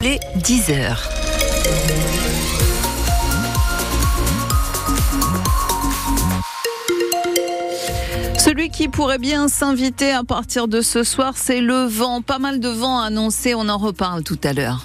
Les 10 heures. Celui qui pourrait bien s'inviter à partir de ce soir, c'est le vent. Pas mal de vent annoncé, on en reparle tout à l'heure.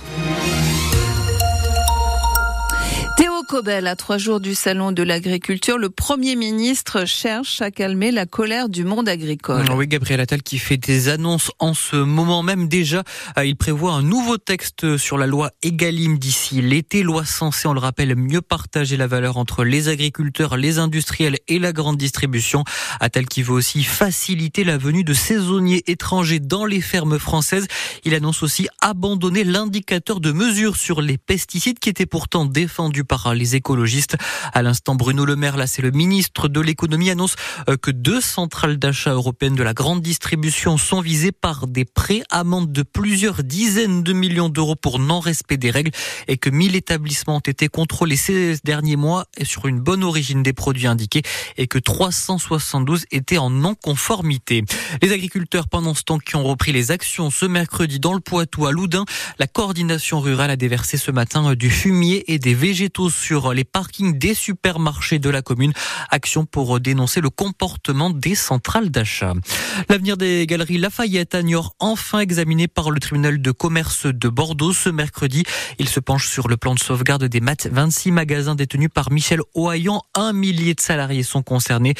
Cobel, trois jours du salon de l'agriculture, le Premier ministre cherche à calmer la colère du monde agricole. Oui, Gabriel Attal qui fait des annonces en ce moment même déjà. Euh, il prévoit un nouveau texte sur la loi Egalim d'ici l'été, loi censée, on le rappelle, mieux partager la valeur entre les agriculteurs, les industriels et la grande distribution. Attal qui veut aussi faciliter la venue de saisonniers étrangers dans les fermes françaises. Il annonce aussi abandonner l'indicateur de mesure sur les pesticides qui était pourtant défendu par les écologistes. À l'instant, Bruno Le Maire, là, c'est le ministre de l'économie, annonce euh, que deux centrales d'achat européennes de la grande distribution sont visées par des prêts amendes de plusieurs dizaines de millions d'euros pour non-respect des règles et que 1000 établissements ont été contrôlés ces derniers mois sur une bonne origine des produits indiqués et que 372 étaient en non-conformité. Les agriculteurs, pendant ce temps, qui ont repris les actions ce mercredi dans le Poitou à Loudun, la coordination rurale a déversé ce matin euh, du fumier et des végétaux sur les parkings des supermarchés de la commune. Action pour dénoncer le comportement des centrales d'achat. L'avenir des galeries Lafayette à enfin examiné par le tribunal de commerce de Bordeaux ce mercredi. Il se penche sur le plan de sauvegarde des maths. 26 magasins détenus par Michel Ohaillan. Un millier de salariés sont concernés.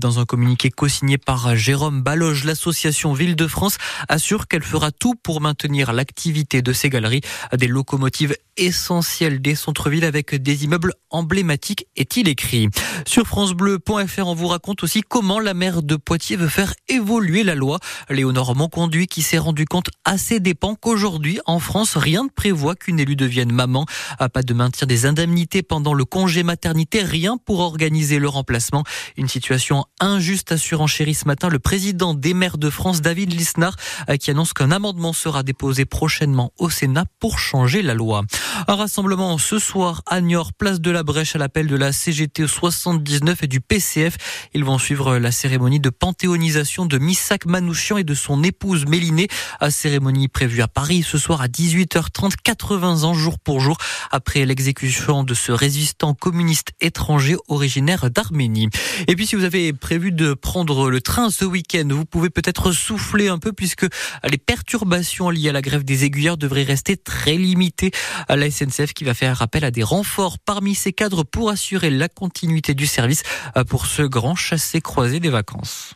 Dans un communiqué co-signé par Jérôme Baloge, l'association Ville de France assure qu'elle fera tout pour maintenir l'activité de ces galeries. Des locomotives essentielles des centres-villes avec des immeuble emblématique, est-il écrit. Sur francebleu.fr, on vous raconte aussi comment la maire de Poitiers veut faire évoluer la loi. Léonore Monconduit qui s'est rendu compte assez dépend qu'aujourd'hui, en France, rien ne prévoit qu'une élue devienne maman. Pas de maintien des indemnités pendant le congé maternité, rien pour organiser le remplacement. Une situation injuste à surenchérir ce matin le président des maires de France, David Lisnard, qui annonce qu'un amendement sera déposé prochainement au Sénat pour changer la loi. Un rassemblement ce soir à Niort place de la Brèche à l'appel de la CGT 79 et du PCF. Ils vont suivre la cérémonie de panthéonisation de Missak Manouchian et de son épouse Mélinée. À cérémonie prévue à Paris ce soir à 18h30, 80 ans jour pour jour après l'exécution de ce résistant communiste étranger originaire d'Arménie. Et puis si vous avez prévu de prendre le train ce week-end, vous pouvez peut-être souffler un peu puisque les perturbations liées à la grève des aiguilleurs devraient rester très limitées. La SNCF qui va faire appel à des renforts parmi ces cadres pour assurer la continuité du service euh, pour ce grand chassé croisé des vacances.